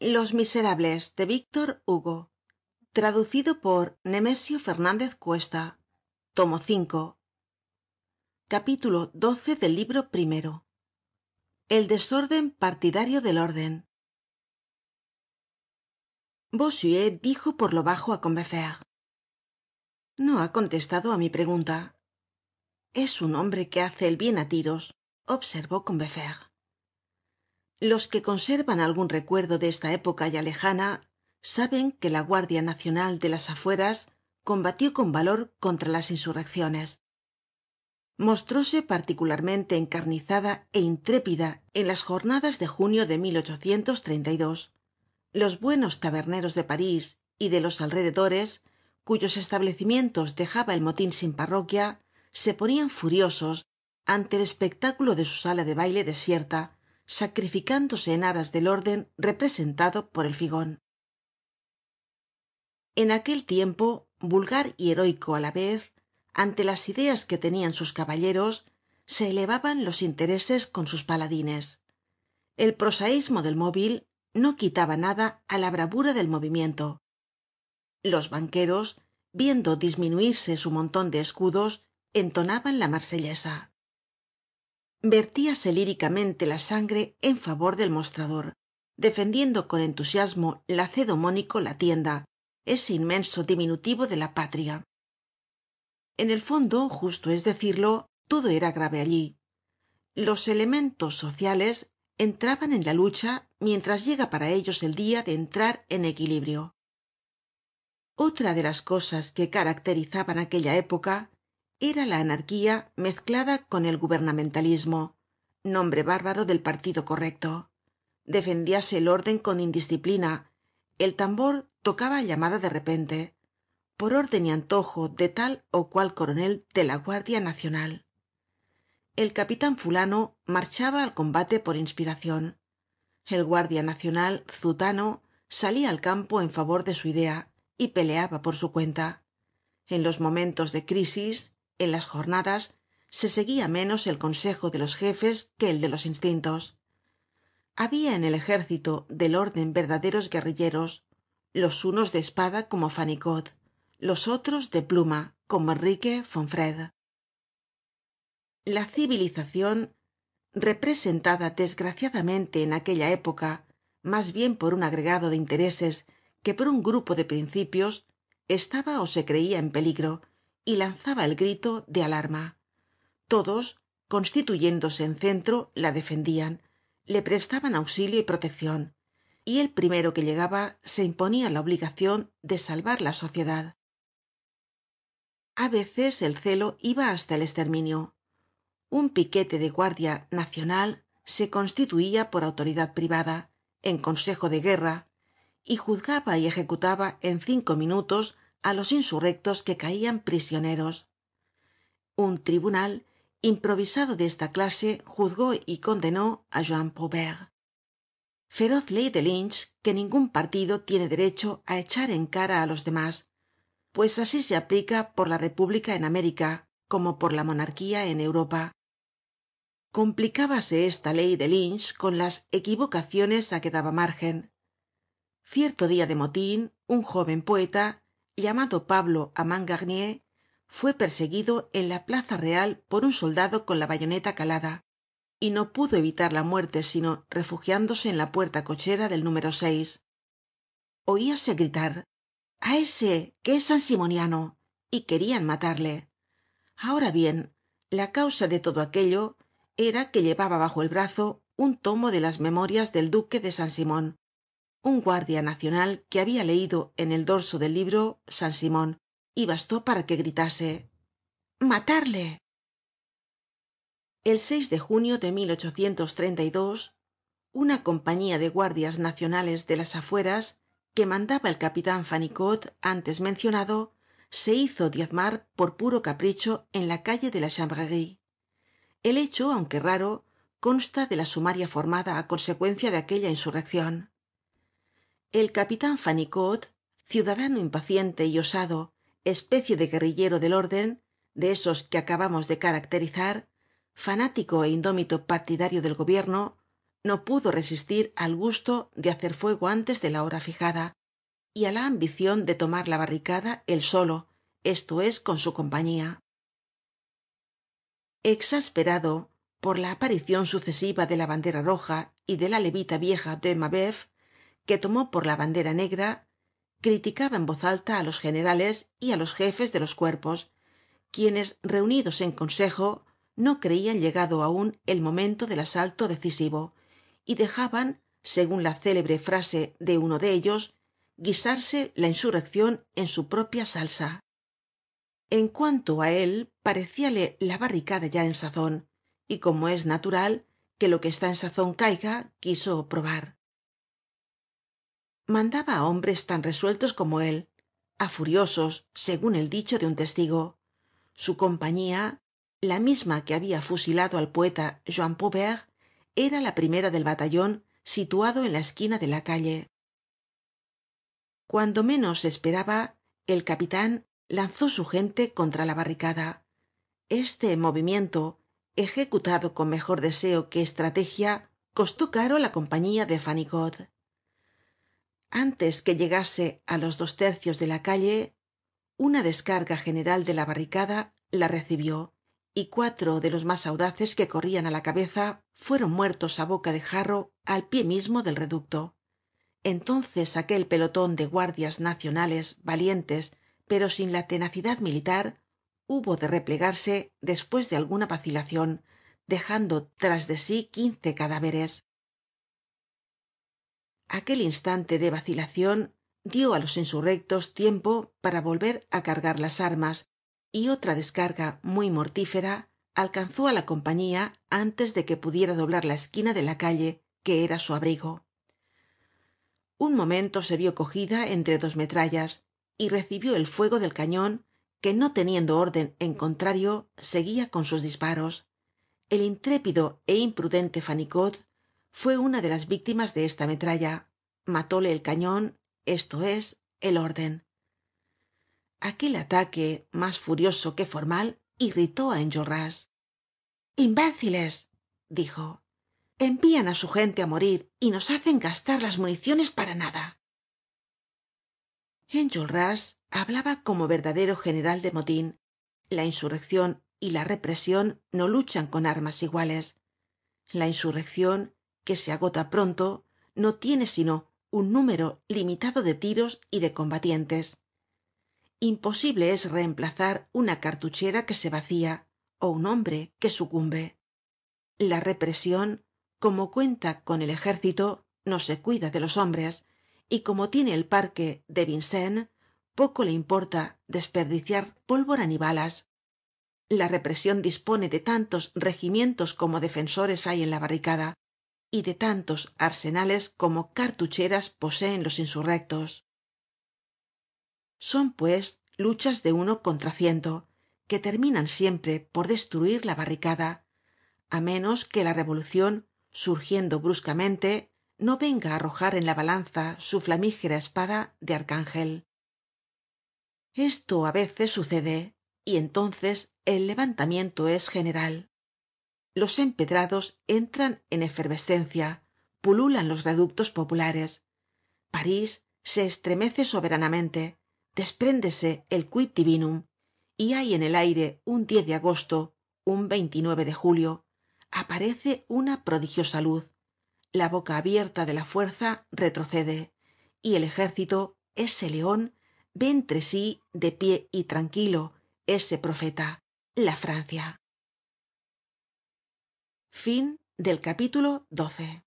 los miserables de víctor hugo. Traducido por nemesio fernández cuesta. Tomo capítulo xii del libro primero. El desorden partidario del orden. Bossuet dijo por lo bajo á combeferre. No ha contestado á mi pregunta. Es un hombre que hace el bien á tiros observó los que conservan algun recuerdo de esta época ya lejana saben que la guardia nacional de las afueras combatió con valor contra las insurrecciones. Mostróse particularmente encarnizada é intrépida en las jornadas de junio de los buenos taberneros de parís y de los alrededores cuyos establecimientos dejaba el motin sin parroquia se ponian furiosos ante el espectáculo de su sala de baile desierta sacrificándose en aras del orden representado por el figon en aquel tiempo vulgar y heroico á la vez ante las ideas que tenian sus caballeros se elevaban los intereses con sus paladines. El prosaismo del móvil no quitaba nada á la bravura del movimiento. Los banqueros viendo disminuirse su monton de escudos entonaban la marsellesa vertíase líricamente la sangre en favor del mostrador defendiendo con entusiasmo lacedemónico la tienda ese inmenso diminutivo de la patria. En el fondo justo es decirlo todo era grave allí. Los elementos sociales entraban en la lucha mientras llega para ellos el dia de entrar en equilibrio. Otra de las cosas que caracterizaban aquella época era la anarquía mezclada con el gubernamentalismo nombre bárbaro del partido correcto. Defendíase el orden con indisciplina. El tambor tocaba llamada de repente por orden y antojo de tal ó cual coronel de la guardia nacional. El capitan fulano marchaba al combate por inspiracion el guardia nacional zutano salia al campo en favor de su idea y peleaba por su cuenta. En los momentos de crisis en las jornadas se seguia menos el consejo de los jefes que el de los instintos. Habia en el ejército del orden verdaderos guerrilleros los unos de espada como fannicot los otros de pluma como enrique la civilizacion representada desgraciadamente en aquella época mas bien por un agregado de intereses que por un grupo de principios estaba ó se creia en peligro y lanzaba el grito de alarma. Todos constituyéndose en centro la defendian le prestaban auxilio y proteccion y el primero que llegaba se imponia la obligacion de salvar la sociedad. A veces el celo iba hasta el esterminio un piquete de guardia nacional se constituia por autoridad privada en consejo de guerra y juzgaba y ejecutaba en cinco minutos á los insurrectos que caian prisioneros. Un tribunal improvisado de esta clase juzgó y condenó á juan prouvaire feroz ley de lynch que ningun partido tiene derecho á echar en cara á los demás pues así se aplica por la república en américa como por la monarquía en europa. Complicábase esta ley de lynch con las equivocaciones á que daba margen. Cierto dia de motin un jóven poeta llamado pablo armand garnier fue perseguido en la plaza real por un soldado con la bayoneta calada y no pudo evitar la muerte sino refugiándose en la puerta cochera del número oíase gritar a ese que es sansimoniano y querian matarle. Ahora bien la causa de todo aquello era que llevaba bajo el brazo un tomo de las memorias del duque de san simon un guardia nacional que habia leido en el dorso del libro san simon y bastó para que gritase matarle el de junio de una compañía de guardias nacionales de las afueras que mandaba el capitan fannicot antes mencionado se hizo diezmar por puro capricho en la calle de la el hecho aunque raro consta de la sumaria formada á consecuencia de aquella insurreccion el capitan fannicot ciudadano impaciente y osado especie de guerrillero del orden de esos que acabamos de caracterizar fanático é indómito partidario del gobierno no pudo resistir al gusto de hacer fuego antes de la hora fijada y á la ambicion de tomar la barricada él solo esto es con su compañía. Exasperado por la aparicion sucesiva de la bandera roja y de la levita vieja de mabeuf que tomó por la bandera negra criticaba en voz alta á los generales y á los jefes de los cuerpos quienes reunidos en consejo no creian llegado aun el momento del asalto decisivo y dejaban segun la célebre frase de uno de ellos guisarse la insurreccion en su propia salsa. En cuanto á él parecíale la barricada ya en sazon y como es natural que lo que está en sazon caiga quiso probar mandaba á hombres tan resueltos como él á furiosos segun el dicho de un testigo. Su compañía la misma que habia fusilado al poeta juan prouvaire era la primera del batallon situado en la esquina de la calle. Cuando menos se esperaba el capitan lanzó su gente contra la barricada. Este movimiento ejecutado con mejor deseo que estrategia costó caro á la compañía de antes que llegase á los dos tercios de la calle una descarga general de la barricada la recibió y cuatro de los mas audaces que corrian á la cabeza fueron muertos á boca de jarro al pie mismo del reducto. Entonces aquel peloton de guardias nacionales valientes pero sin la tenacidad militar hubo de replegarse despues de alguna vacilacion dejando tras de sí quince cadáveres aquel instante de vacilacion dio á los insurrectos tiempo para volver á cargar las armas y otra descarga muy mortífera alcanzó á la compañía antes de que pudiera doblar la esquina de la calle que era su abrigo. Un momento se vio cogida entre dos metrallas y recibió el fuego del cañon que no teniendo orden en contrario seguia con sus disparos. El intrépido é imprudente fannicot fue una de las víctimas de esta metralla. Matóle el cañon esto es el orden. Aquel ataque mas furioso que formal irritó á enjolras. Imbéciles dijo. Envían á su gente á morir y nos hacen gastar las municiones para nada enjolras hablaba como verdadero general de motin la insurreccion y la represion no luchan con armas iguales. La insurreccion que se agota pronto no tiene sino un número limitado de tiros y de combatientes. Imposible es reemplazar una cartuchera que se vacía ó un hombre que sucumbe. La represion como cuenta con el ejército no se cuida de los hombres y como tiene el parque de vincennes poco le importa desperdiciar pólvora ni balas. La represion dispone de tantos regimientos como defensores hay en la barricada y de tantos arsenales como cartucheras poseen los insurrectos. Son pues luchas de uno contra ciento que terminan siempre por destruir la barricada á menos que la revolucion surgiendo bruscamente no venga á arrojar en la balanza su flamígera espada de arcángel. Esto á veces sucede y entonces el levantamiento es general los empedrados entran en efervescencia pululan los reductos populares. París se estremece soberanamente despréndese el quid divinum y hay en el aire un de agosto un de julio aparece una prodigiosa luz. La boca abierta de la fuerza retrocede y el ejército ese leon ve entre sí de pie y tranquilo ese profeta la francia Fin del capítulo 12.